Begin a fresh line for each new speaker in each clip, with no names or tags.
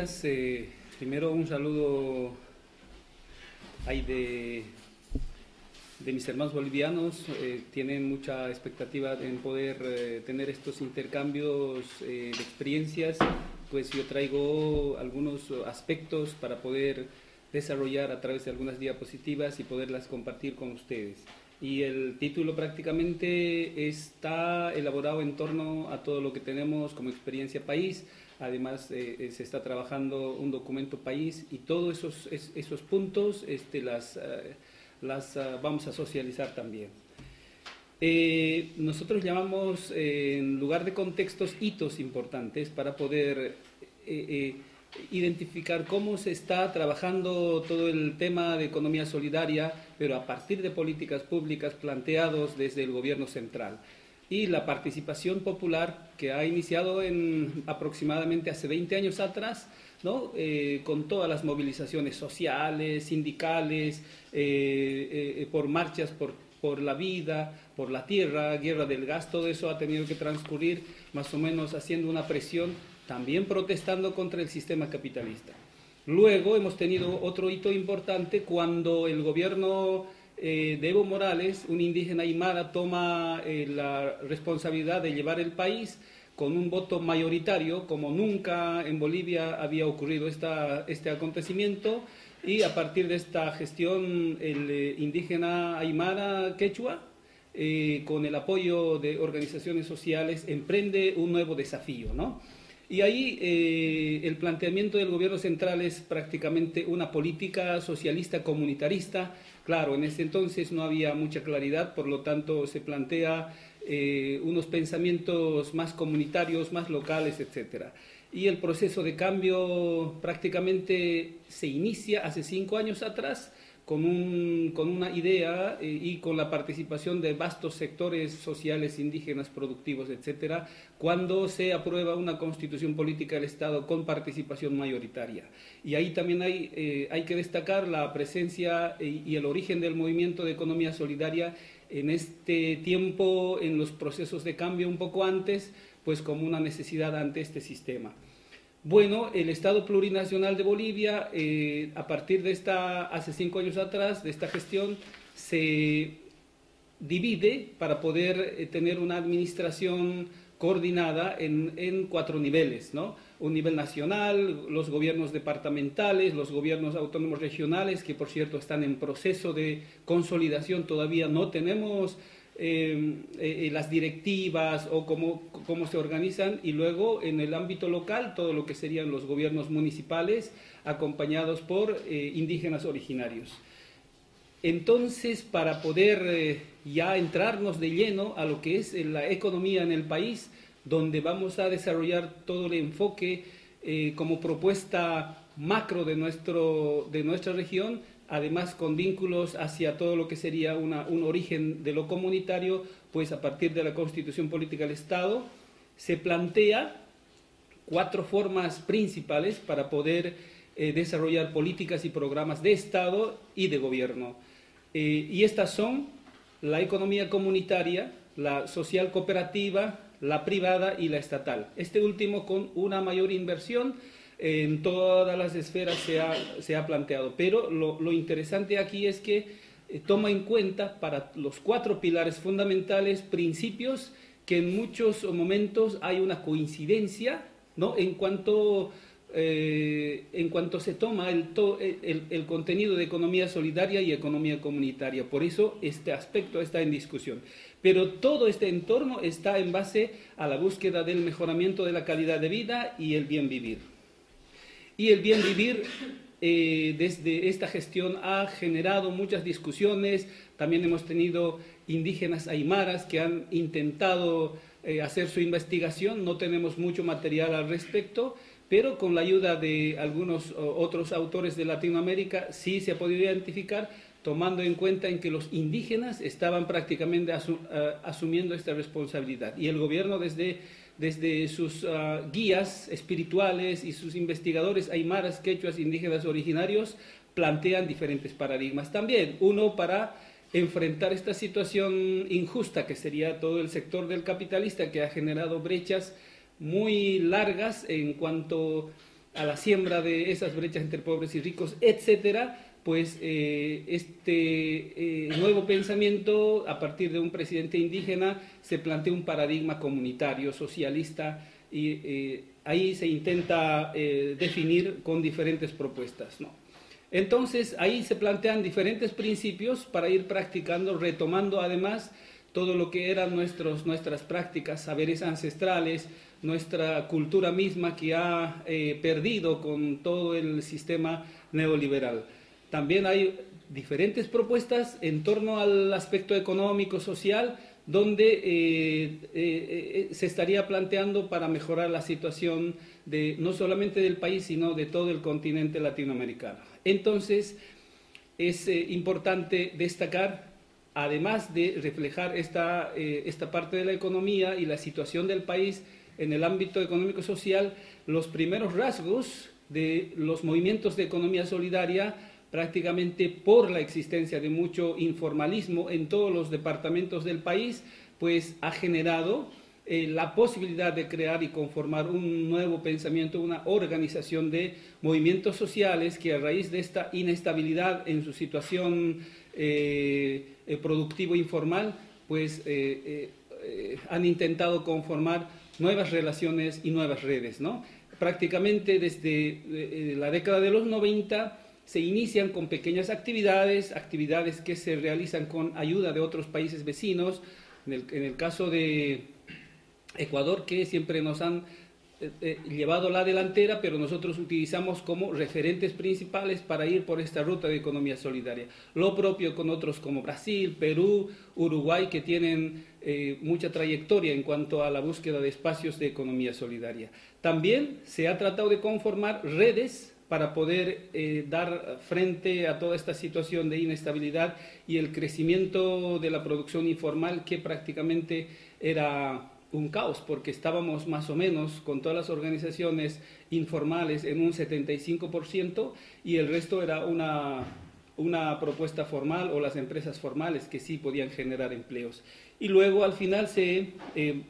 Gracias. Eh, primero un saludo ahí de, de mis hermanos bolivianos. Eh, tienen mucha expectativa en poder eh, tener estos intercambios de experiencias. Pues yo traigo algunos aspectos para poder desarrollar a través de algunas diapositivas y poderlas compartir con ustedes y el título prácticamente está elaborado en torno a todo lo que tenemos como experiencia país. Además, eh, eh, se está trabajando un documento país y todos esos, esos puntos este, las, eh, las vamos a socializar también. nosotros llamamos, en lugar de contextos, hitos importantes para poder identificar cómo se está trabajando todo el tema de economía solidaria, pero a partir de políticas públicas planteados desde el gobierno central. Y la participación popular que ha iniciado en aproximadamente hace 20 años atrás, ¿no? Eh, con todas las movilizaciones sociales, sindicales, eh, eh, por marchas por, por la vida, por la tierra, guerra del gas, todo eso ha tenido que transcurrir más o menos haciendo una presión también protestando contra el sistema capitalista. Luego hemos tenido otro hito importante cuando el gobierno eh, de Evo Morales, un indígena aymara, toma eh, la responsabilidad de llevar el país con un voto mayoritario, como nunca en Bolivia había ocurrido este acontecimiento, y a partir de esta gestión el eh, indígena aymara quechua, con el apoyo de organizaciones sociales, emprende un nuevo desafío, ¿no? Y ahí eh, el planteamiento del gobierno central es prácticamente una política socialista comunitarista. Claro, en ese entonces no había mucha claridad, por lo tanto se plantea eh, unos pensamientos más comunitarios, más locales, etc. Y el proceso de cambio prácticamente se inicia hace cinco años atrás con, un, con una idea eh, y con la participación de vastos sectores sociales, indígenas, productivos, etcétera, cuando se aprueba una constitución política del Estado con participación mayoritaria. Y ahí también hay, eh, hay que destacar la presencia y, y el origen del movimiento de economía solidaria en este tiempo, en los procesos de cambio un poco antes, pues como una necesidad ante este sistema. Bueno, el Estado plurinacional de Bolivia, eh, a partir de esta, hace cinco años atrás, de esta gestión, se divide para poder eh, tener una administración coordinada en, cuatro niveles, ¿no? Un nivel nacional, los gobiernos departamentales, los gobiernos autónomos regionales, que por cierto están en proceso de consolidación, todavía no tenemos Em, eh, eh, las directivas o cómo, cómo se organizan y luego en el ámbito local todo lo que serían los gobiernos municipales acompañados por eh, indígenas originarios. Entonces, para poder ya entrarnos de lleno a lo que es la economía en el país, donde vamos a desarrollar todo el enfoque como propuesta macro de, nuestro, de nuestra región, además con vínculos hacia todo lo que sería un origen de lo comunitario, pues a partir de la Constitución Política del Estado se plantea cuatro formas principales para poder eh, desarrollar políticas y programas de Estado y de gobierno. Eh, y estas son la economía comunitaria, la social cooperativa, la privada y la estatal. Este último con una mayor inversión en todas las esferas se ha, planteado. Pero lo, interesante aquí es que eh, toma en cuenta para los cuatro pilares fundamentales principios que en muchos momentos hay una coincidencia ¿no? en, cuanto, eh, en cuanto se toma el, contenido de economía solidaria y economía comunitaria. Por eso este aspecto está en discusión. Pero todo este entorno está en base a la búsqueda del mejoramiento de la calidad de vida y el bien vivir. Y el bien vivir eh, desde esta gestión ha generado muchas discusiones. También hemos tenido indígenas aymaras que han intentado eh, hacer su investigación. No tenemos mucho material al respecto, pero con la ayuda de algunos otros autores de Latinoamérica sí se ha podido identificar tomando en cuenta en que los indígenas estaban prácticamente eh, asumiendo esta responsabilidad y el gobierno desde desde sus ah, guías espirituales y sus investigadores aymaras, quechuas, indígenas originarios, plantean diferentes paradigmas también. Uno para enfrentar esta situación injusta que sería todo el sector del capitalista que ha generado brechas muy largas en cuanto a la siembra de esas brechas entre pobres y ricos, etcétera, pues eh, este eh, nuevo pensamiento a partir de un presidente indígena se plantea un paradigma comunitario, socialista, y eh, ahí se intenta definir con diferentes propuestas. ¿no? Entonces ahí se plantean diferentes principios para ir practicando, retomando además todo lo que eran nuestros, nuestras prácticas, saberes ancestrales, nuestra cultura misma que ha perdido con todo el sistema neoliberal. También hay diferentes propuestas en torno al aspecto económico, social, donde eh, eh, eh, se estaría planteando para mejorar la situación de, no solamente del país, sino de todo el continente latinoamericano. Entonces, es importante destacar, además de reflejar esta, esta parte de la economía y la situación del país en el ámbito económico-social, los primeros rasgos de los movimientos de economía solidaria prácticamente por la existencia de mucho informalismo en todos los departamentos del país, pues ha generado eh, la posibilidad de crear y conformar un nuevo pensamiento, una organización de movimientos sociales que a raíz de esta inestabilidad en su situación eh, eh, productivo informal, pues han intentado conformar nuevas relaciones y nuevas redes. ¿no? Prácticamente desde la década de los 90 se inician con pequeñas actividades, actividades que se realizan con ayuda de otros países vecinos, en el, caso de Ecuador, que siempre nos han eh, eh, llevado la delantera, pero nosotros utilizamos como referentes principales para ir por esta ruta de economía solidaria. Lo propio con otros como Brasil, Perú, Uruguay, que tienen eh, mucha trayectoria en cuanto a la búsqueda de espacios de economía solidaria. También se ha tratado de conformar redes para poder eh, dar frente a toda esta situación de inestabilidad y el crecimiento de la producción informal que prácticamente era un caos porque estábamos más o menos con todas las organizaciones informales en un 75% y el resto era una, una propuesta formal o las empresas formales que sí podían generar empleos. Y luego al final se, eh,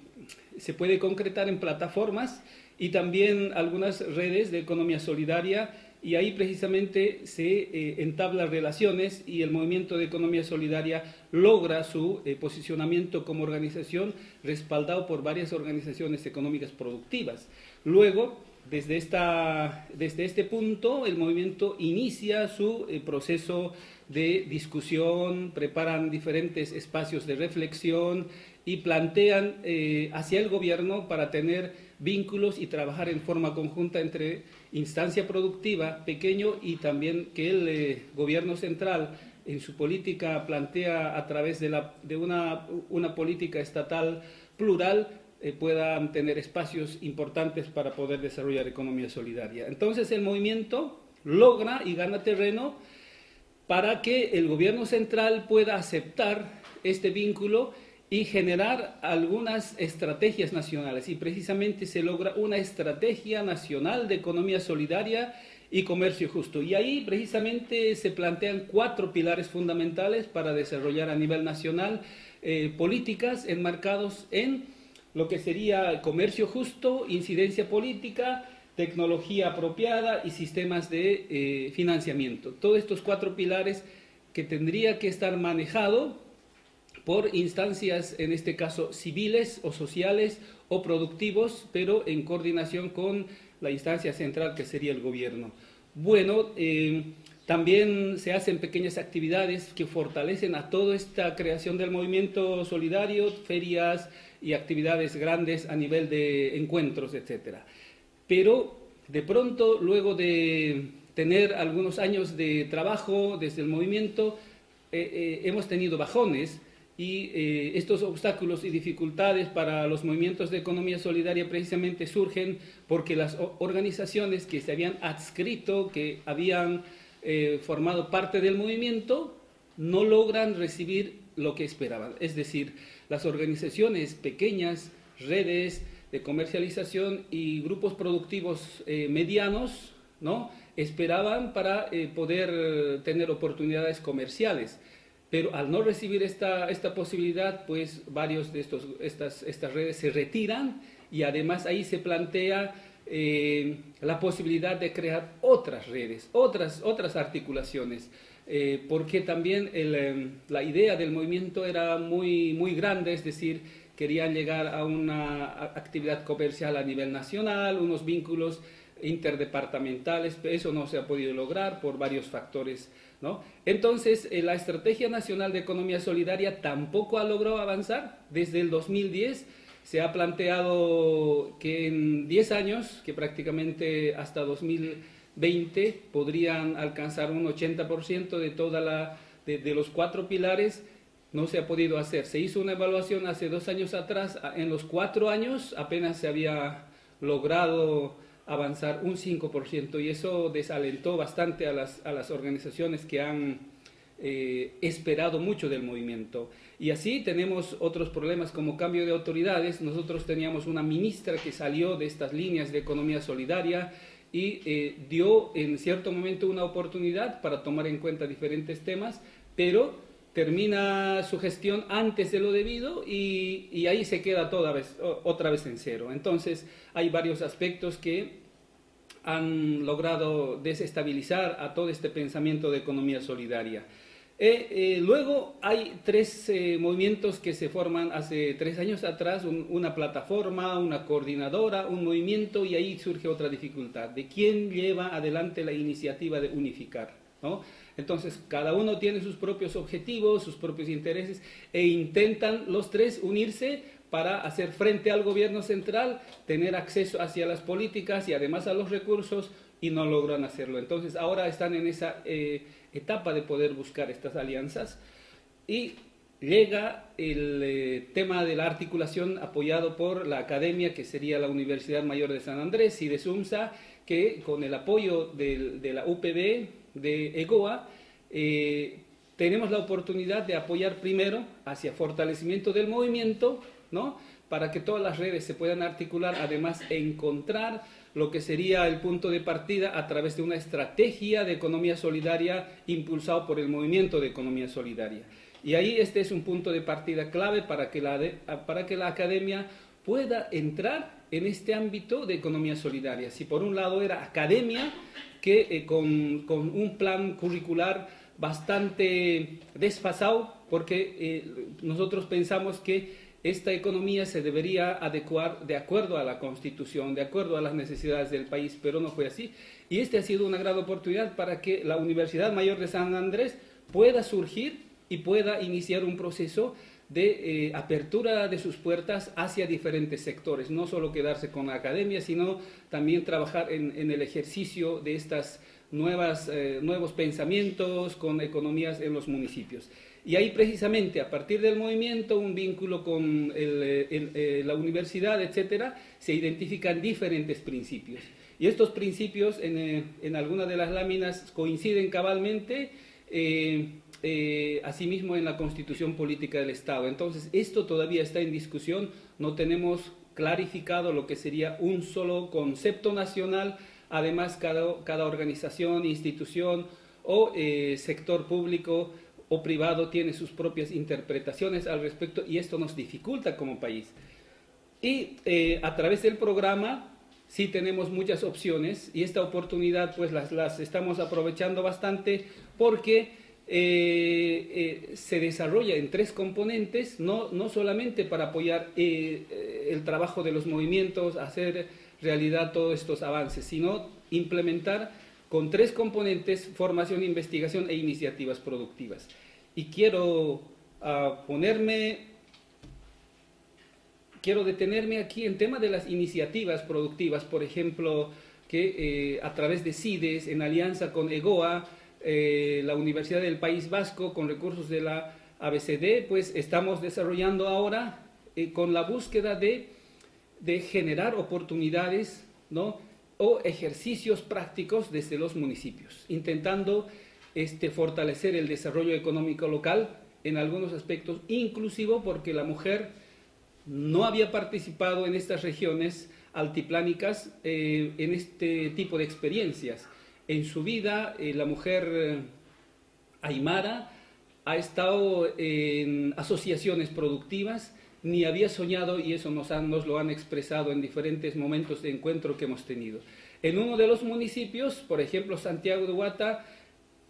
se puede concretar en plataformas y también algunas redes de economía solidaria y ahí precisamente se eh, entabla relaciones y el movimiento de economía solidaria logra su eh, posicionamiento como organización respaldado por varias organizaciones económicas productivas. Luego, desde, esta, desde este punto, el movimiento inicia su eh, proceso de discusión, preparan diferentes espacios de reflexión y plantean hacia el gobierno para tener vínculos y trabajar en forma conjunta entre instancia productiva, pequeño, y también que el eh, gobierno central en su política plantea a través de, la, de una, una, política estatal plural eh, puedan tener espacios importantes para poder desarrollar economía solidaria. Entonces el movimiento logra y gana terreno para que el gobierno central pueda aceptar este vínculo y generar algunas estrategias nacionales. Y precisamente se logra una estrategia nacional de economía solidaria y comercio justo. Y ahí precisamente se plantean cuatro pilares fundamentales para desarrollar a nivel nacional eh, políticas enmarcados en lo que sería comercio justo, incidencia política, tecnología apropiada y sistemas de eh, financiamiento. Todos estos cuatro pilares que tendría que estar manejado por instancias, en este caso, civiles o sociales o productivos, pero en coordinación con la instancia central que sería el gobierno. Bueno, eh, también se hacen pequeñas actividades que fortalecen a toda esta creación del movimiento solidario, ferias y actividades grandes a nivel de encuentros, etc. Pero de pronto, luego de tener algunos años de trabajo desde el movimiento, eh, eh, hemos tenido bajones y eh, estos obstáculos y dificultades para los movimientos de economía solidaria precisamente surgen porque las organizaciones que se habían adscrito, que habían eh, formado parte del movimiento, no logran recibir lo que esperaban. Es decir, las organizaciones pequeñas, redes de comercialización y grupos productivos eh, medianos, ¿no? esperaban para poder tener oportunidades comerciales pero al no recibir esta, esta posibilidad, pues varios de estos, estas, estas redes se retiran y además ahí se plantea eh, la posibilidad de crear otras redes, otras, otras articulaciones. Eh, porque también em, la idea del movimiento era muy, muy grande, es decir, querían llegar a una actividad comercial a nivel nacional, unos vínculos interdepartamentales, eso no se ha podido lograr por varios factores. ¿No? Entonces, eh, la Estrategia Nacional de Economía Solidaria tampoco ha logrado avanzar. Desde el 2010 se ha planteado que en 10 años, que prácticamente hasta 2020 podrían alcanzar un 80% de, toda la, de los cuatro pilares, no se ha podido hacer. Se hizo una evaluación hace dos años atrás, en los cuatro años apenas se había logrado avanzar un 5% y eso desalentó bastante a las, a las organizaciones que han eh, esperado mucho del movimiento. Y así tenemos otros problemas como cambio de autoridades. Nosotros teníamos una ministra que salió de estas líneas de economía solidaria y eh, dio en cierto momento una oportunidad para tomar en cuenta diferentes temas, pero termina su gestión antes de lo debido y, ahí se queda toda otra vez en cero. Entonces hay varios aspectos que han logrado desestabilizar a todo este pensamiento de economía solidaria. Eh, eh, luego hay tres eh, movimientos que se forman hace tres años atrás, una plataforma, una coordinadora, un movimiento y ahí surge otra dificultad, de quién lleva adelante la iniciativa de unificar. ¿No? Entonces, cada uno tiene sus propios objetivos, sus propios intereses e intentan los tres unirse para hacer frente al gobierno central, tener acceso hacia las políticas y además a los recursos y no logran hacerlo. Entonces, ahora están en esa eh, etapa de poder buscar estas alianzas y llega el eh, tema de la articulación apoyado por la academia, que sería la Universidad Mayor de San Andrés y de SUMSA, que con el apoyo de la UPB de EGOA, eh, tenemos la oportunidad de apoyar primero hacia fortalecimiento del movimiento, ¿no? para que todas las redes se puedan articular, además encontrar lo que sería el punto de partida a través de una estrategia de economía solidaria impulsado por el movimiento de economía solidaria. Y ahí este es un punto de partida clave para que la, para que la academia pueda entrar en este ámbito de economía solidaria. Si por un lado era academia, que eh, con, un plan curricular bastante desfasado, porque eh, nosotros pensamos que esta economía se debería adecuar de acuerdo a la Constitución, de acuerdo a las necesidades del país, pero no fue así. Y esta ha sido una gran oportunidad para que la Universidad Mayor de San Andrés pueda surgir y pueda iniciar un proceso de eh, apertura de sus puertas hacia diferentes sectores, no solo quedarse con la academia, sino también trabajar en, el ejercicio de estos eh, nuevos pensamientos con economías en los municipios. Y ahí precisamente, a partir del movimiento, un vínculo con eh, la universidad, etcétera, se identifican diferentes principios. Y estos principios, en, en algunas de las láminas, coinciden cabalmente asimismo en la constitución política del Estado. Entonces, esto todavía está en discusión, no tenemos clarificado lo que sería un solo concepto nacional, además cada, cada organización, institución o eh, sector público o privado tiene sus propias interpretaciones al respecto y esto nos dificulta como país. Y eh, a través del programa sí tenemos muchas opciones y esta oportunidad pues las, las estamos aprovechando bastante porque eh, eh, se desarrolla en tres componentes, no, no solamente para apoyar eh, el trabajo de los movimientos, hacer realidad todos estos avances, sino implementar con tres componentes, formación, investigación e iniciativas productivas. Y quiero ah, ponerme, quiero detenerme aquí en tema de las iniciativas productivas, por ejemplo, que a través de CIDES, en alianza con EGOA, eh, la Universidad del País Vasco con recursos de la ABCD, pues estamos desarrollando ahora eh, con la búsqueda de, generar oportunidades ¿no? o ejercicios prácticos desde los municipios, intentando este, fortalecer el desarrollo económico local en algunos aspectos, inclusivo porque la mujer no había participado en estas regiones altiplánicas eh, en este tipo de experiencias en su vida eh, la mujer eh, aymara ha estado en asociaciones productivas ni había soñado y eso nos, nos lo han expresado en diferentes momentos de encuentro que hemos tenido. En uno de los municipios, por ejemplo Santiago de Guata,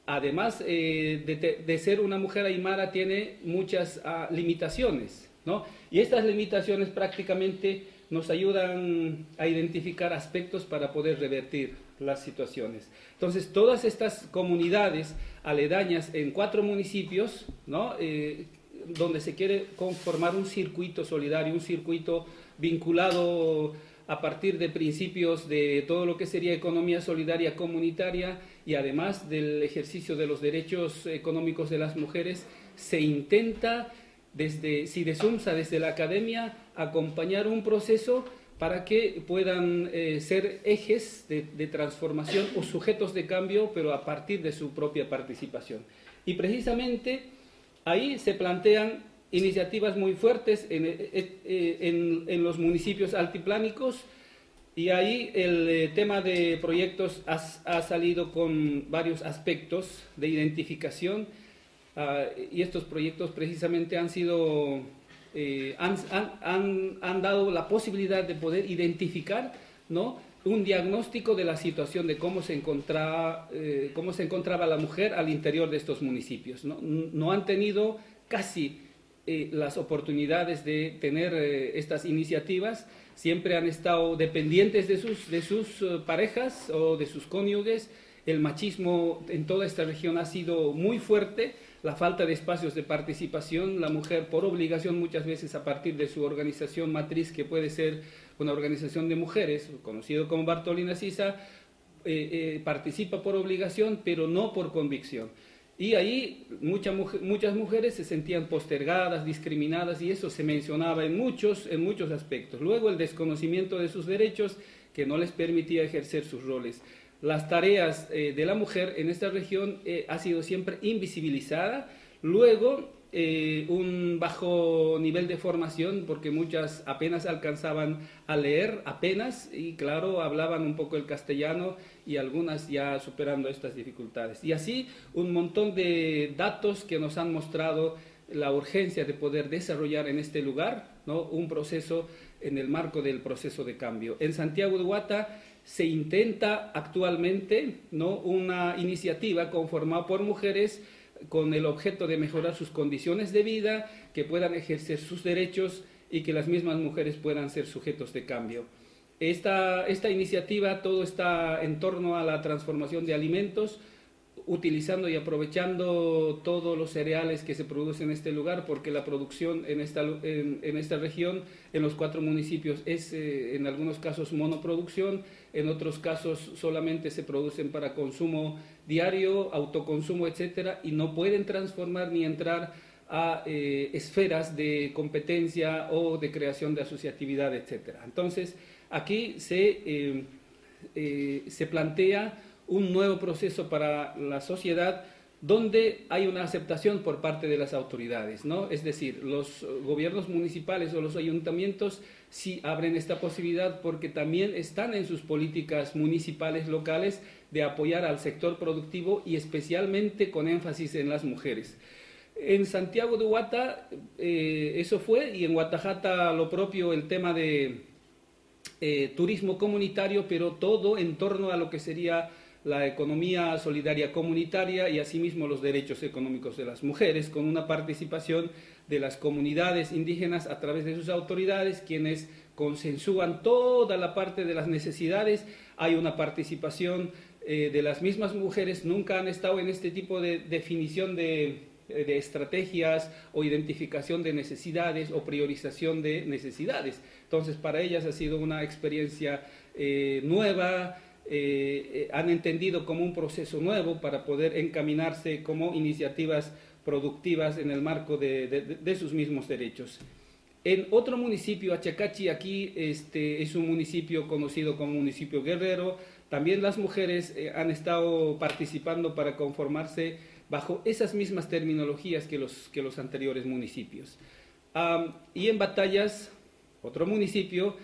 además eh, de, ser una mujer aymara, tiene muchas ah, limitaciones, ¿no? Y estas limitaciones prácticamente nos ayudan a identificar aspectos para poder revertir las situaciones. Entonces, todas estas comunidades aledañas en cuatro municipios, ¿no? Eh, donde se quiere conformar un circuito solidario, un circuito vinculado a partir de principios de todo lo que sería economía solidaria comunitaria y además del ejercicio de los derechos económicos de las mujeres, se intenta desde SIDESUMSA, desde la academia, acompañar un proceso para que puedan eh, ser ejes de, transformación o sujetos de cambio, pero a partir de su propia participación. Y precisamente ahí se plantean iniciativas muy fuertes eh, eh, en, en, los municipios altiplánicos y ahí el tema de proyectos ha, ha, salido con varios aspectos de identificación uh, y estos proyectos precisamente han sido han, han, han, dado la posibilidad de poder identificar ¿no? un diagnóstico de la situación de cómo se encontraba, eh, cómo se encontraba la mujer al interior de estos municipios. No, no han tenido casi eh, las oportunidades de tener eh, estas iniciativas, siempre han estado dependientes de sus, de sus uh, parejas o de sus cónyuges. El machismo en toda esta región ha sido muy fuerte, la falta de espacios de participación, la mujer por obligación muchas veces a partir de su organización matriz, que puede ser una organización de mujeres, conocido como Bartolina Sisa, eh, participa por obligación, pero no por convicción. Y ahí muchas mujeres se sentían postergadas, discriminadas, y eso se mencionaba en muchos, en muchos aspectos. Luego el desconocimiento de sus derechos que no les permitía ejercer sus roles. Las tareas eh, de la mujer en esta región eh, ha sido siempre invisibilizada. Luego eh, un bajo nivel de formación porque muchas apenas alcanzaban a leer, apenas, y claro, hablaban un poco el castellano y algunas ya superando estas dificultades. Y así un montón de datos que nos han mostrado la urgencia de poder desarrollar en este lugar ¿no? un proceso en el marco del proceso de cambio. En Santiago de Guata se intenta actualmente ¿no? una iniciativa conformada por mujeres con el objeto de mejorar sus condiciones de vida, que puedan ejercer sus derechos y que las mismas mujeres puedan ser sujetos de cambio. Esta, esta iniciativa todo está en torno a la transformación de alimentos, utilizando y aprovechando todos los cereales que se producen en este lugar, porque la producción en esta, en, esta región, en los cuatro municipios, es eh, en algunos casos monoproducción, en otros casos solamente se producen para consumo diario, autoconsumo, etcétera, y no pueden transformar ni entrar a eh, esferas de competencia o de creación de asociatividad, etcétera. Entonces, aquí se, eh, se plantea un nuevo proceso para la sociedad donde hay una aceptación por parte de las autoridades, ¿no? Es decir, los gobiernos municipales o los ayuntamientos sí abren esta posibilidad porque también están en sus políticas municipales locales de apoyar al sector productivo y especialmente con énfasis en las mujeres. En Santiago de Huata eh, eso fue y en Guatajata lo propio el tema de eh, turismo comunitario, pero todo en torno a lo que sería la economía solidaria comunitaria y asimismo los derechos económicos de las mujeres, con una participación de las comunidades indígenas a través de sus autoridades, quienes consensúan toda la parte de las necesidades. Hay una participación eh, de las mismas mujeres, nunca han estado en este tipo de definición de, de estrategias o identificación de necesidades o priorización de necesidades. Entonces, para ellas ha sido una experiencia eh, nueva, eh, eh, han entendido como un proceso nuevo para poder encaminarse como iniciativas productivas en el marco de, sus mismos derechos. En otro municipio, Achacachi, aquí este, es un municipio conocido como municipio guerrero, también las mujeres eh, han estado participando para conformarse bajo esas mismas terminologías que los, que los anteriores municipios. y en Batallas, otro municipio,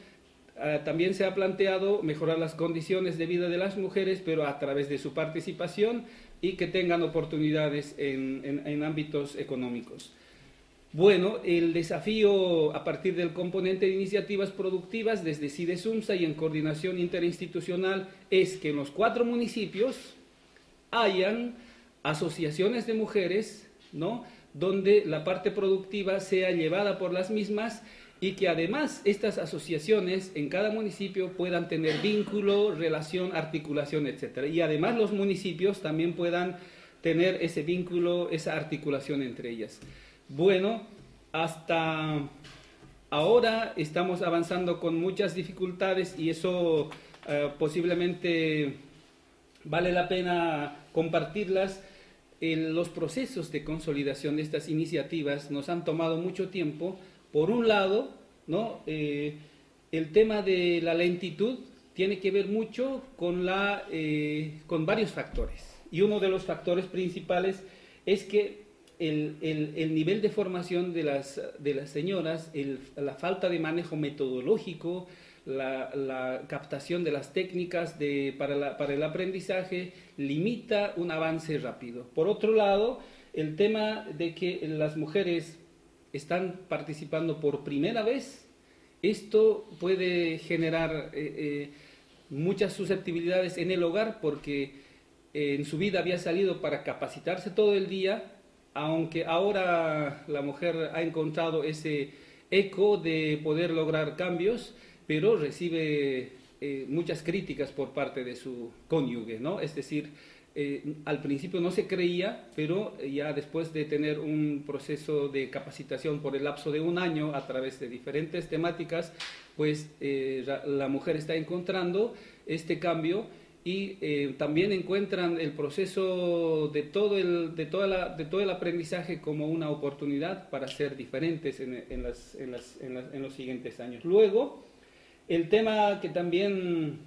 Ah, también se ha planteado mejorar las condiciones de vida de las mujeres, pero a través de su participación y que tengan oportunidades en, ámbitos económicos. Bueno, el desafío a partir del componente de iniciativas productivas desde CIDESUMSA y en coordinación interinstitucional es que en los cuatro municipios hayan asociaciones de mujeres, ¿no? donde la parte productiva sea llevada por las mismas y que además estas asociaciones en cada municipio puedan tener vínculo, relación, articulación, etc. Y además los municipios también puedan tener ese vínculo, esa articulación entre ellas. Bueno, hasta ahora estamos avanzando con muchas dificultades y eso eh, posiblemente vale la pena compartirlas. los procesos de consolidación de estas iniciativas nos han tomado mucho tiempo. Por un lado, ¿no? Eh, el tema de la lentitud tiene que ver mucho con, la, eh, con varios factores. Y uno de los factores principales es que el, el, nivel de formación de las, de las señoras, la falta de manejo metodológico, la, captación de las técnicas de, para, para, el aprendizaje limita un avance rápido. Por otro lado, el tema de que las mujeres están participando por primera vez, esto puede generar eh, eh, muchas susceptibilidades en el hogar porque en su vida había salido para capacitarse todo el día aunque ahora la mujer ha encontrado ese eco de poder lograr cambios, pero recibe eh, muchas críticas por parte de su cónyuge, ¿no? Es decir, eh, al principio no se creía, pero ya después de tener un proceso de capacitación por el lapso de un año a través de diferentes temáticas, pues eh, la mujer está encontrando este cambio y eh, también encuentran el proceso de todo el, de, toda la, de todo el aprendizaje como una oportunidad para ser diferentes en, los siguientes años. Luego, el tema que también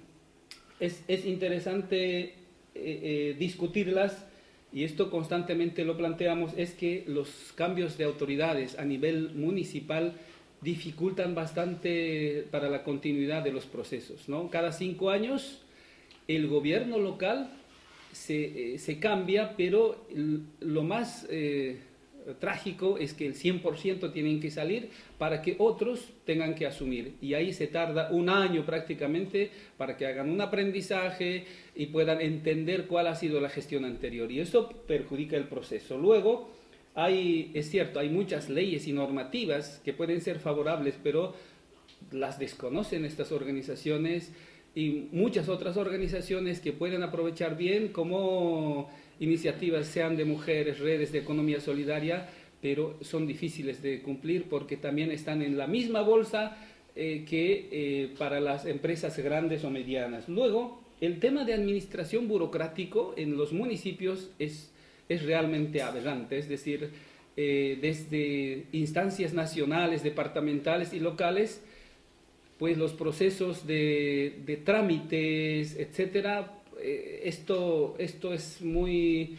es interesante eh, eh, discutirlas, y esto constantemente lo planteamos, es que los cambios de autoridades a nivel municipal dificultan bastante para la continuidad de los procesos. ¿no? Cada cinco años el gobierno local se, eh, cambia, pero lo más trágico es que el 100% tienen que salir para que otros tengan que asumir. Y ahí se tarda un año prácticamente para que hagan un aprendizaje y puedan entender cuál ha sido la gestión anterior. Y eso perjudica el proceso. Luego, hay, es cierto, hay muchas leyes y normativas que pueden ser favorables, pero las desconocen estas organizaciones y muchas otras organizaciones que pueden aprovechar bien como iniciativas, sean de mujeres, redes de economía solidaria, pero son difíciles de cumplir porque también están en la misma bolsa eh, que eh, para las empresas grandes o medianas. Luego, el tema de administración burocrático en los municipios es, es realmente aberrante, es decir, eh, desde instancias nacionales, departamentales y locales, pues los procesos de, trámites, etcétera, eh, esto, esto es muy,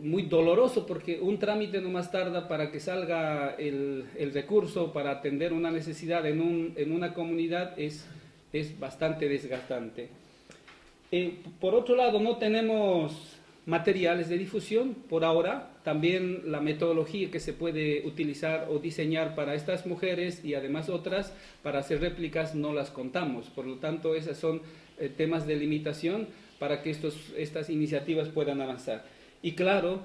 muy doloroso porque un trámite no más tarda para que salga el, recurso para atender una necesidad en, un, en una comunidad es, es bastante desgastante. Eh, por otro lado, no tenemos materiales de difusión por ahora, también la metodología que se puede utilizar o diseñar para estas mujeres y además otras para hacer réplicas no las contamos. Por lo tanto, esos son eh, temas de limitación para que estos, estas iniciativas puedan avanzar. Y claro,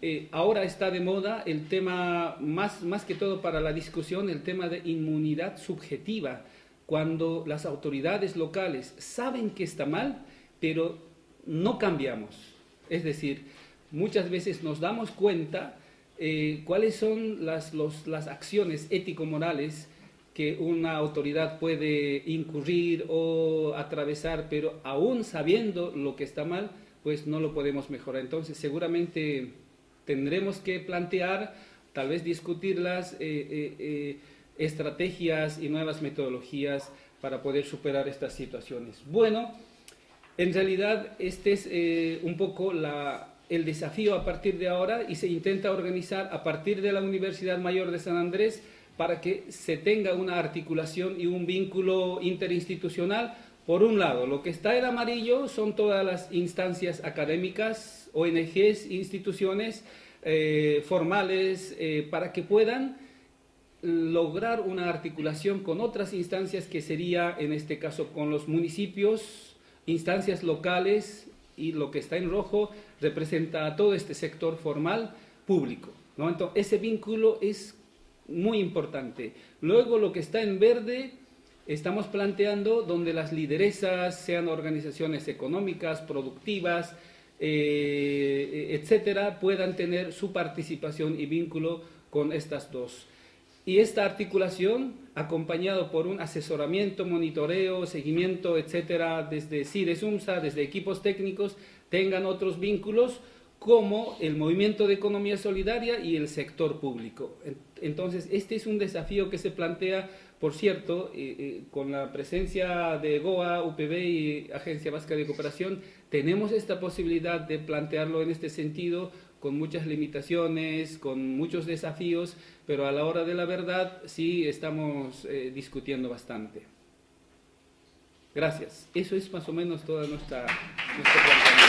eh, ahora está de moda el tema, más, más que todo para la discusión, el tema de inmunidad subjetiva, cuando las autoridades locales saben que está mal, pero no cambiamos es decir, muchas veces nos damos cuenta eh, cuáles son las, las acciones ético-morales que una autoridad puede incurrir o atravesar, pero aún sabiendo lo que está mal, pues no lo podemos mejorar. Entonces, seguramente tendremos que plantear, tal vez discutirlas, eh, eh, estrategias y nuevas metodologías para poder superar estas situaciones. Bueno, en realidad, este es eh, un poco el desafío a partir de ahora y se intenta organizar a partir de la Universidad Mayor de San Andrés para que se tenga una articulación y un vínculo interinstitucional. Por un lado, lo que está en amarillo son todas las instancias académicas, ONGs, instituciones eh, formales, eh, para que puedan lograr una articulación con otras instancias que sería, en este caso, con los municipios, instancias locales y lo que está en rojo representa a todo este sector formal público. ¿no? Entonces, ese vínculo es muy importante. Luego, lo que está en verde, estamos planteando donde las lideresas sean organizaciones económicas, productivas, eh, etcétera, puedan tener su participación y vínculo con estas dos. Y esta articulación, acompañado por un asesoramiento, monitoreo, seguimiento, etcétera, desde CIDES UMSA, desde equipos técnicos, tengan otros vínculos como el movimiento de economía solidaria y el sector público. Entonces, este es un desafío que se plantea, por cierto, eh, eh, con la presencia de GOA, UPB y Agencia Vasca de Cooperación, tenemos esta posibilidad de plantearlo en este sentido con muchas limitaciones, con muchos desafíos, pero a la hora de la verdad sí estamos eh, discutiendo bastante. Gracias. Eso es más o menos toda nuestra, nuestra